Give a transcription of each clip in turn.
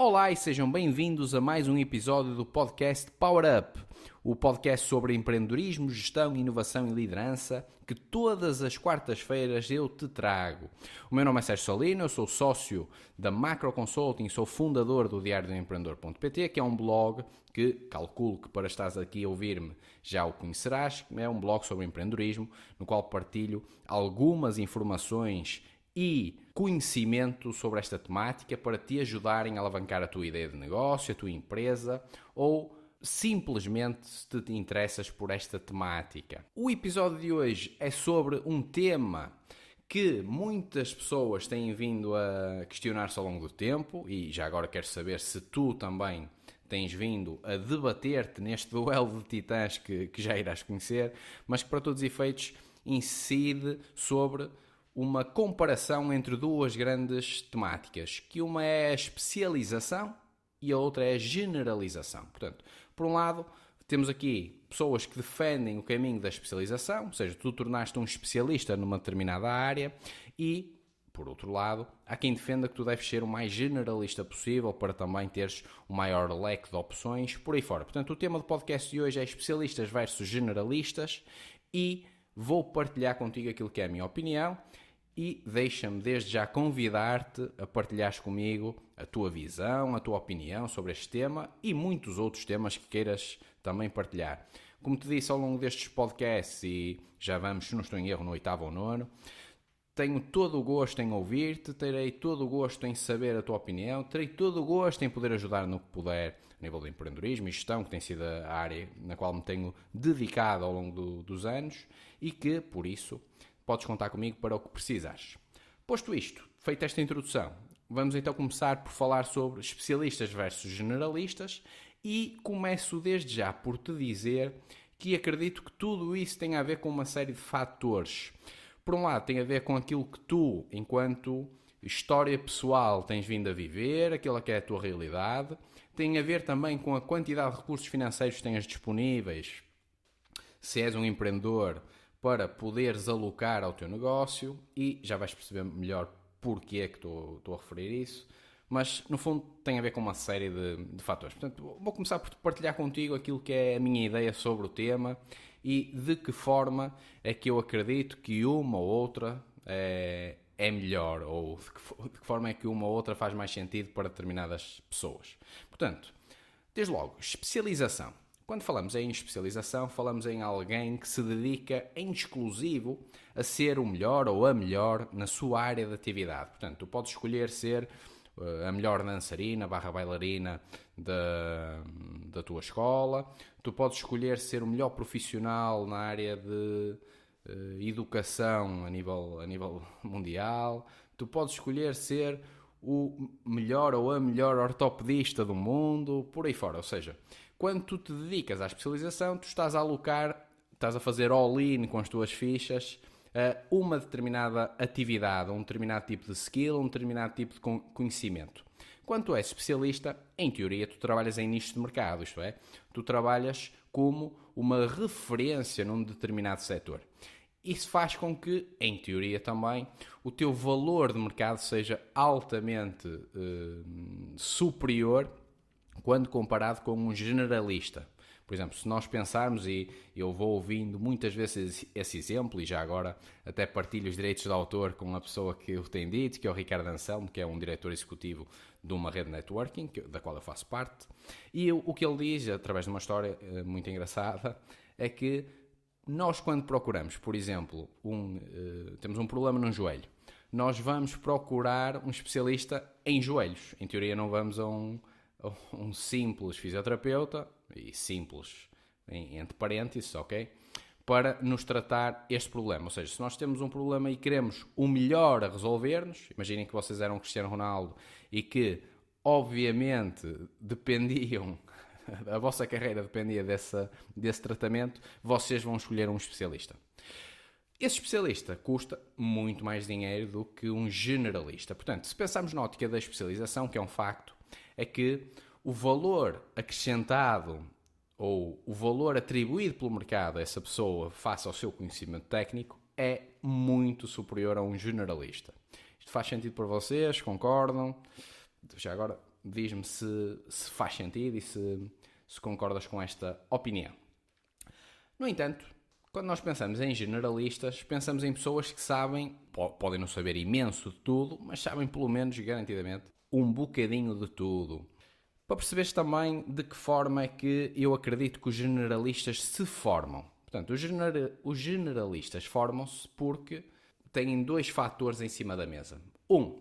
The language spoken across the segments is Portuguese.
Olá e sejam bem-vindos a mais um episódio do podcast Power Up, o podcast sobre empreendedorismo, gestão, inovação e liderança que todas as quartas-feiras eu te trago. O meu nome é Sérgio Salino, eu sou sócio da Macro Consulting, sou fundador do Diário do Empreendedor.pt, que é um blog que calculo que para estares aqui a ouvir-me já o conhecerás, é um blog sobre empreendedorismo no qual partilho algumas informações e conhecimento sobre esta temática para te ajudarem a alavancar a tua ideia de negócio, a tua empresa ou simplesmente se te interessas por esta temática. O episódio de hoje é sobre um tema que muitas pessoas têm vindo a questionar-se ao longo do tempo e já agora quero saber se tu também tens vindo a debater-te neste duelo de titãs que, que já irás conhecer, mas que para todos os efeitos incide sobre uma comparação entre duas grandes temáticas, que uma é a especialização e a outra é a generalização. Portanto, por um lado, temos aqui pessoas que defendem o caminho da especialização, ou seja, tu tornaste um especialista numa determinada área, e, por outro lado, há quem defenda que tu deves ser o mais generalista possível para também teres o maior leque de opções por aí fora. Portanto, o tema do podcast de hoje é especialistas versus generalistas e vou partilhar contigo aquilo que é a minha opinião e deixa-me desde já convidar-te a partilhares comigo a tua visão, a tua opinião sobre este tema e muitos outros temas que queiras também partilhar. Como te disse ao longo destes podcasts, e já vamos, se não estou em erro, no oitavo ou nono, tenho todo o gosto em ouvir-te, terei todo o gosto em saber a tua opinião, terei todo o gosto em poder ajudar no que puder a nível de empreendedorismo e gestão, que tem sido a área na qual me tenho dedicado ao longo do, dos anos e que, por isso, podes contar comigo para o que precisares. Posto isto, feita esta introdução, vamos então começar por falar sobre especialistas versus generalistas e começo desde já por te dizer que acredito que tudo isso tem a ver com uma série de fatores. Por um lado, tem a ver com aquilo que tu, enquanto história pessoal, tens vindo a viver, aquilo que é a tua realidade, tem a ver também com a quantidade de recursos financeiros que tens disponíveis. Se és um empreendedor, para poderes alocar ao teu negócio e já vais perceber melhor porque é que estou, a referir isso, mas no fundo tem a ver com uma série de, de, fatores. Portanto, vou começar por partilhar contigo aquilo que é a minha ideia sobre o tema e de que forma é que eu acredito que uma ou outra é, é melhor ou de que, de que forma é que uma ou outra faz mais sentido para determinadas pessoas. Portanto, desde logo, especialização. Quando falamos em especialização, falamos em alguém que se dedica em exclusivo a ser o melhor ou a melhor na sua área de atividade. Portanto, tu podes escolher ser uh, a melhor dançarina barra bailarina da, da tua escola, tu podes escolher ser o melhor profissional na área de uh, educação a nível, a nível mundial, tu podes escolher ser o melhor ou a melhor ortopedista do mundo, por aí fora. Ou seja, quando tu te dedicas à especialização, tu estás a alocar, estás a fazer all-in com as tuas fichas a uma determinada atividade, um determinado tipo de skill, um determinado tipo de conhecimento. Quando tu és especialista, em teoria, tu trabalhas em nicho de mercado, isto é, tu trabalhas como uma referência num determinado setor. Isso faz com que, em teoria também, o teu valor de mercado seja altamente eh, superior quando comparado com um generalista. Por exemplo, se nós pensarmos, e eu vou ouvindo muitas vezes esse exemplo, e já agora até partilho os direitos de autor com a pessoa que o tem dito, que é o Ricardo Anselmo, que é um diretor executivo de uma rede de networking, da qual eu faço parte, e o que ele diz, através de uma história eh, muito engraçada, é que nós quando procuramos, por exemplo, um, uh, temos um problema num joelho, nós vamos procurar um especialista em joelhos. Em teoria não vamos a um um simples fisioterapeuta, e simples entre parênteses, ok? Para nos tratar este problema. Ou seja, se nós temos um problema e queremos o melhor a resolver-nos, imaginem que vocês eram Cristiano Ronaldo e que, obviamente, dependiam, a vossa carreira dependia dessa, desse tratamento, vocês vão escolher um especialista. Esse especialista custa muito mais dinheiro do que um generalista. Portanto, se pensarmos na ótica da especialização, que é um facto, é que o valor acrescentado ou o valor atribuído pelo mercado a essa pessoa face ao seu conhecimento técnico é muito superior a um generalista. Isto faz sentido para vocês? Concordam? Já agora, diz-me se, se faz sentido e se, se concordas com esta opinião. No entanto, quando nós pensamos em generalistas, pensamos em pessoas que sabem, podem não saber imenso de tudo, mas sabem pelo menos, garantidamente, um bocadinho de tudo. Para perceberes também de que forma é que eu acredito que os generalistas se formam. Portanto, os, genera os generalistas formam-se porque têm dois fatores em cima da mesa. Um,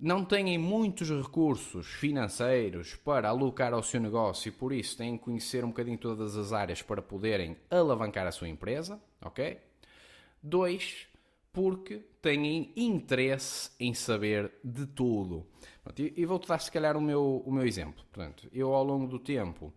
não têm muitos recursos financeiros para alocar ao seu negócio e por isso têm que conhecer um bocadinho todas as áreas para poderem alavancar a sua empresa, ok? Dois, porque têm interesse em saber de tudo. E vou-te dar, se calhar, o meu, o meu exemplo. Portanto, eu, ao longo do tempo,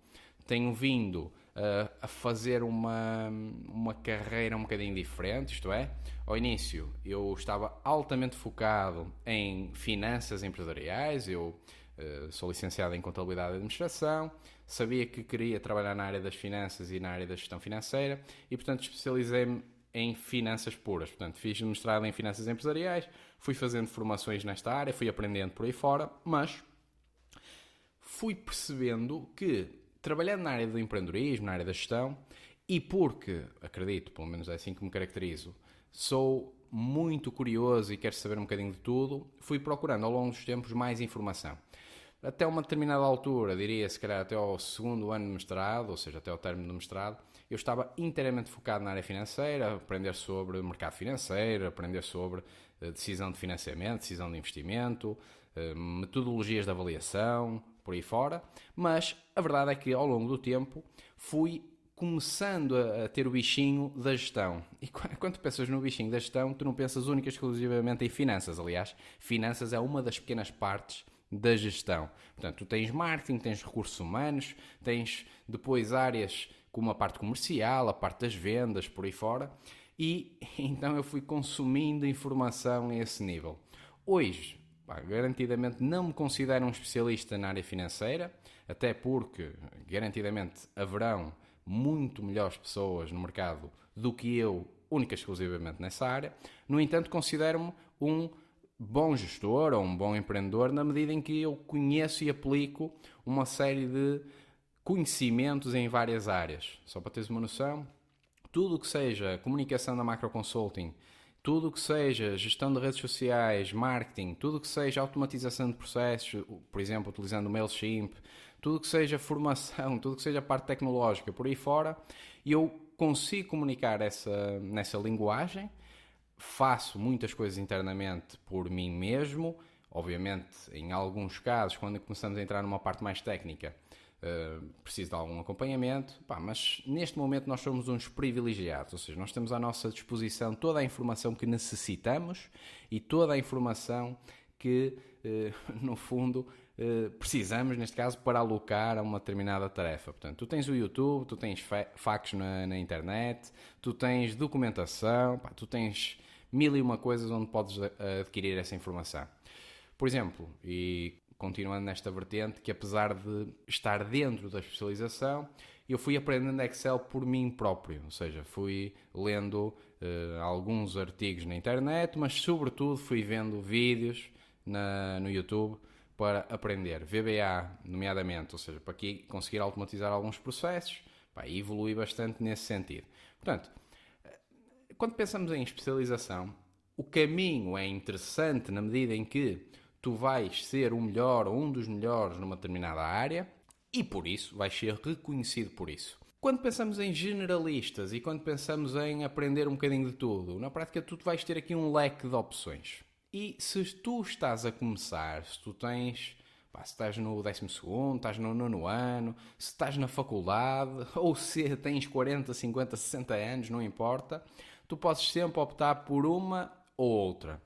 tenho vindo uh, a fazer uma, uma carreira um bocadinho diferente, isto é, ao início eu estava altamente focado em finanças empresariais, eu uh, sou licenciado em Contabilidade e Administração, sabia que queria trabalhar na área das finanças e na área da gestão financeira e, portanto, especializei-me em finanças puras. Portanto, fiz mestrado em finanças empresariais, fui fazendo formações nesta área, fui aprendendo por aí fora, mas fui percebendo que, trabalhando na área do empreendedorismo, na área da gestão, e porque, acredito, pelo menos é assim que me caracterizo, sou muito curioso e quero saber um bocadinho de tudo, fui procurando ao longo dos tempos mais informação. Até uma determinada altura, diria se calhar até ao segundo ano de mestrado, ou seja, até ao término do mestrado, eu estava inteiramente focado na área financeira, aprender sobre mercado financeiro, aprender sobre eh, decisão de financiamento, decisão de investimento, eh, metodologias de avaliação, por aí fora. Mas a verdade é que ao longo do tempo fui começando a, ter o bichinho da gestão. E quando pensas no bichinho da gestão, tu não pensas única e exclusivamente em finanças. Aliás, finanças é uma das pequenas partes da gestão. Portanto, tu tens marketing, tens recursos humanos, tens depois áreas como a parte comercial, a parte das vendas, por aí fora. E então eu fui consumindo informação a esse nível. Hoje, pá, garantidamente não me considero um especialista na área financeira, até porque garantidamente haverão muito melhores pessoas no mercado do que eu, única e exclusivamente nessa área. No entanto, considero-me um bom gestor ou um bom empreendedor na medida em que eu conheço e aplico uma série de conhecimentos em várias áreas. Só para teres uma noção, tudo o que seja comunicação da macro consulting, tudo o que seja gestão de redes sociais, marketing, tudo o que seja automatização de processos, por exemplo, utilizando o MailChimp, tudo o que seja formação, tudo o que seja parte tecnológica, por aí fora, eu consigo comunicar essa, nessa linguagem, faço muitas coisas internamente por mim mesmo, obviamente, em alguns casos, quando começamos a entrar numa parte mais técnica, eh, preciso de algum acompanhamento, pá, mas neste momento nós somos uns privilegiados, ou seja, nós temos à nossa disposição toda a informação que necessitamos e toda a informação que, uh, no fundo, uh, precisamos, neste caso, para alocar a uma determinada tarefa. Portanto, tu tens o YouTube, tu tens facts na, na internet, tu tens documentação, pá, tu tens mil e uma coisas onde podes adquirir essa informação. Por exemplo, e continuando nesta vertente, que apesar de estar dentro da especialização, eu fui aprendendo Excel por mim próprio, ou seja, fui lendo uh, alguns artigos na internet, mas sobretudo fui vendo vídeos na, no YouTube para aprender VBA, nomeadamente, ou seja, para aqui conseguir automatizar alguns processos pá, e bastante nesse sentido. Portanto, eh, quando pensamos em especialização, o caminho é interessante na medida em que tu vais ser o melhor ou um dos melhores numa determinada área e por isso vais ser reconhecido por isso. Quando pensamos em generalistas e quando pensamos em aprender um bocadinho de tudo, na prática tu vais ter aqui um leque de opções. E se tu estás a começar, se tu tens, pá, se estás no 12 estás no nono ano, se estás na faculdade, ou se tens 40, 50, 60 anos, não importa, tu podes sempre optar por uma ou outra.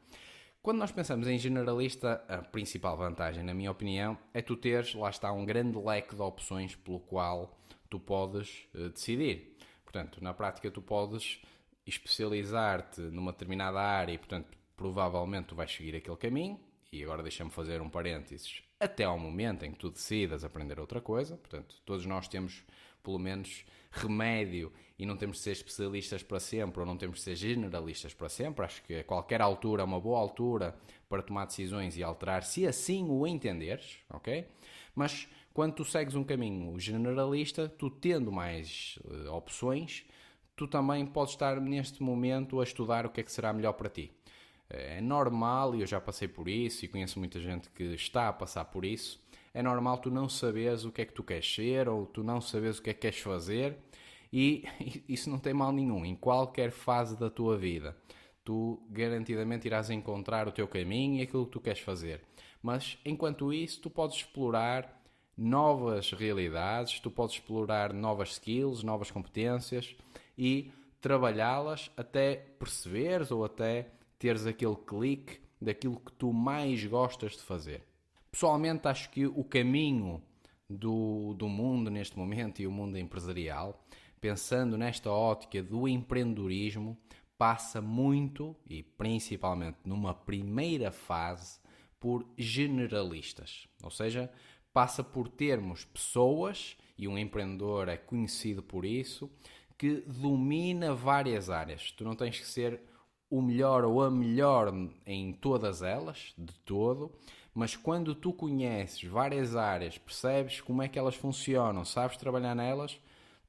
Quando nós pensamos em generalista, a principal vantagem, na minha opinião, é tu teres, lá está, um grande leque de opções pelo qual tu podes uh, decidir. Portanto, na prática, tu podes especializar-te numa determinada área e, portanto, provavelmente tu vais seguir aquele caminho. E agora deixa-me fazer um parênteses até ao momento em que tu decidas aprender outra coisa. Portanto, todos nós temos pelo menos remédio e não temos de ser especialistas para sempre ou não temos de ser generalistas para sempre. Acho que a qualquer altura é uma boa altura para tomar decisões e alterar, se assim o entenderes, ok? Mas quando tu segues um caminho generalista, tu tendo mais uh, opções, tu também podes estar neste momento a estudar o que é que será melhor para ti. É normal, e eu já passei por isso e conheço muita gente que está a passar por isso. É normal tu não saberes o que é que tu queres ser ou tu não saberes o que é que queres fazer e isso não tem mal nenhum. Em qualquer fase da tua vida, tu garantidamente irás encontrar o teu caminho e aquilo que tu queres fazer. Mas enquanto isso, tu podes explorar novas realidades, tu podes explorar novas skills, novas competências e trabalhá-las até perceberes ou até teres aquele clique daquilo que tu mais gostas de fazer. Pessoalmente, acho que o caminho do, do mundo neste momento e o mundo empresarial, pensando nesta ótica do empreendedorismo, passa muito e principalmente numa primeira fase por generalistas, ou seja, passa por termos pessoas, e um empreendedor é conhecido por isso, que domina várias áreas. Tu não tens que ser o melhor ou a melhor em todas elas, de todo, mas quando tu conheces várias áreas, percebes como é que elas funcionam, sabes trabalhar nelas,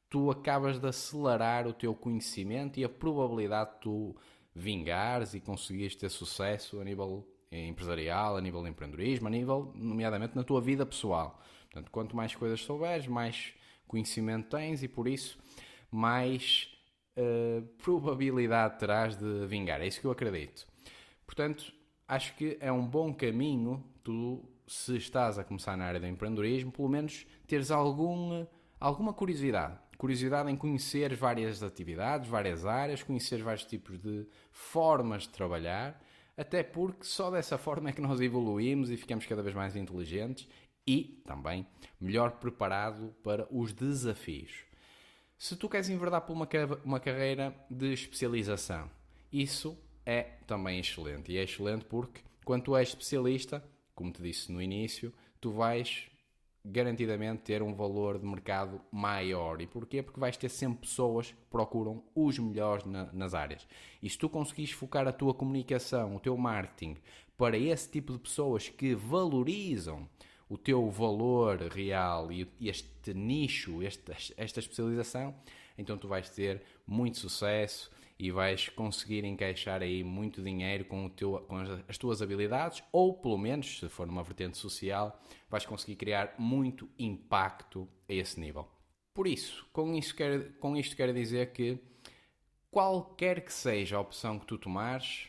tu acabas de acelerar o teu conhecimento e a probabilidade de tu vingares e conseguires ter sucesso a nível empresarial, a nível de empreendedorismo, a nível, nomeadamente, na tua vida pessoal. Portanto, quanto mais coisas souberes, mais conhecimento tens e por isso mais uh, probabilidade terás de vingar. É isso que eu acredito. Portanto, acho que é um bom caminho tu, se estás a começar na área do empreendedorismo, pelo menos teres algum, alguma curiosidade. Curiosidade em conhecer várias atividades, várias áreas, conhecer vários tipos de formas de trabalhar, até porque só dessa forma é que nós evoluímos e ficamos cada vez mais inteligentes e também melhor preparado para os desafios. Se tu queres enverdar por uma, uma carreira de especialização, isso é também excelente. E é excelente porque, quando tu és especialista, como te disse no início, tu vais garantidamente ter um valor de mercado maior. E porquê? Porque vais ter sempre pessoas que procuram os melhores na, nas áreas. E se tu conseguires focar a tua comunicação, o teu marketing para esse tipo de pessoas que valorizam o teu valor real e este nicho, esta, esta especialização, então tu vais ter muito sucesso e vais conseguir encaixar aí muito dinheiro com, o teu, com as tuas habilidades, ou pelo menos, se for numa vertente social, vais conseguir criar muito impacto a esse nível. Por isso, com, isso quero, com isto quero dizer que qualquer que seja a opção que tu tomares,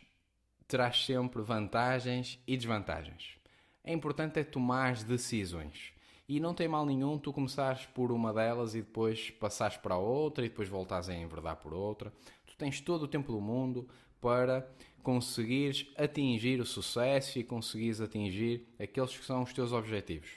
terás sempre vantagens e desvantagens é importante é tomar decisões. E não tem mal nenhum tu começares por uma delas e depois passares para outra e depois voltares a enverdar por outra. Tu tens todo o tempo do mundo para conseguires atingir o sucesso e conseguires atingir aqueles que são os teus objetivos.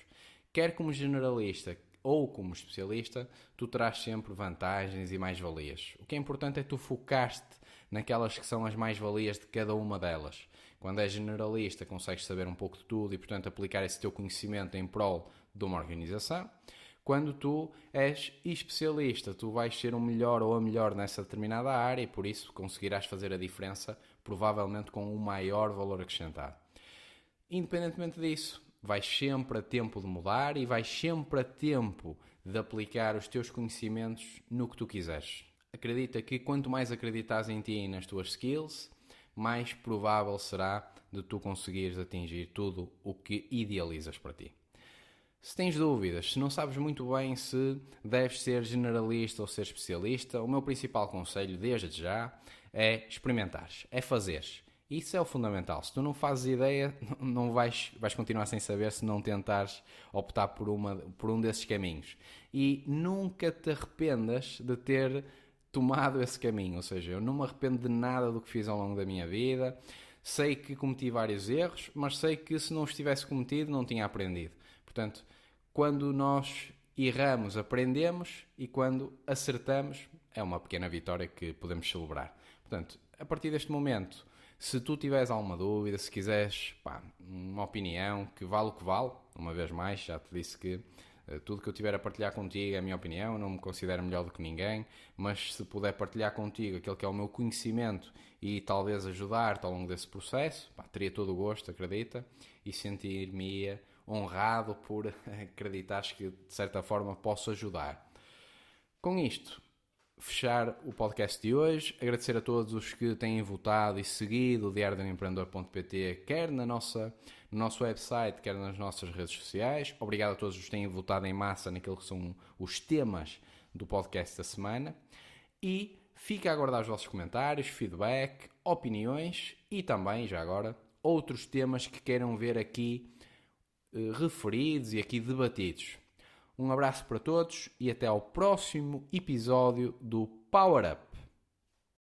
Quer como generalista ou como especialista, tu terás sempre vantagens e mais-valias. O que é importante é tu focar-te naquelas que são as mais-valias de cada uma delas. Quando és generalista, consegues saber um pouco de tudo e, portanto, aplicar esse teu conhecimento em prol de uma organização. Quando tu és especialista, tu vais ser o melhor ou a melhor nessa determinada área e, por isso, conseguirás fazer a diferença, provavelmente com o um maior valor acrescentado. Independentemente disso, vais sempre a tempo de mudar e vais sempre a tempo de aplicar os teus conhecimentos no que tu quiseres. Acredita que quanto mais acreditas em ti e nas tuas skills, mais provável será de tu conseguires atingir tudo o que idealizas para ti. Se tens dúvidas, se não sabes muito bem se deves ser generalista ou ser especialista, o meu principal conselho desde já é experimentares, é fazeres. Isso é o fundamental. Se tu não fazes ideia, não vais, vais continuar sem saber se não tentares optar por, uma, por um desses caminhos. E nunca te arrependas de ter tomado esse caminho, ou seja, eu não me arrependo de nada do que fiz ao longo da minha vida. Sei que cometi vários erros, mas sei que se não os tivesse cometido, não tinha aprendido. Portanto, quando nós erramos, aprendemos e quando acertamos, é uma pequena vitória que podemos celebrar. Portanto, a partir deste momento, se tu tiveres alguma dúvida, se quiseres pá, uma opinião que vale o que vale, uma vez mais, já te disse que tudo que eu tiver a partilhar contigo é a minha opinião, não me considero melhor do que ninguém, mas se puder partilhar contigo aquele que é o meu conhecimento e talvez ajudar-te ao longo desse processo, pá, teria todo o gosto, acredita, e sentir-me honrado por acreditares que de certa forma posso ajudar. Com isto, fechar o podcast de hoje. Agradecer a todos os que têm votado e seguido o diariodoempreendedor.pt, quer na nossa, no nosso website, quer nas nossas redes sociais. Obrigado a todos os que têm votado em massa naquilo que são os temas do podcast da semana. E fica a aguardar os vossos comentários, feedback, opiniões e também, já agora, outros temas que queiram ver aqui eh, referidos e aqui debatidos. Um abraço para todos e até ao próximo episódio do Power Up.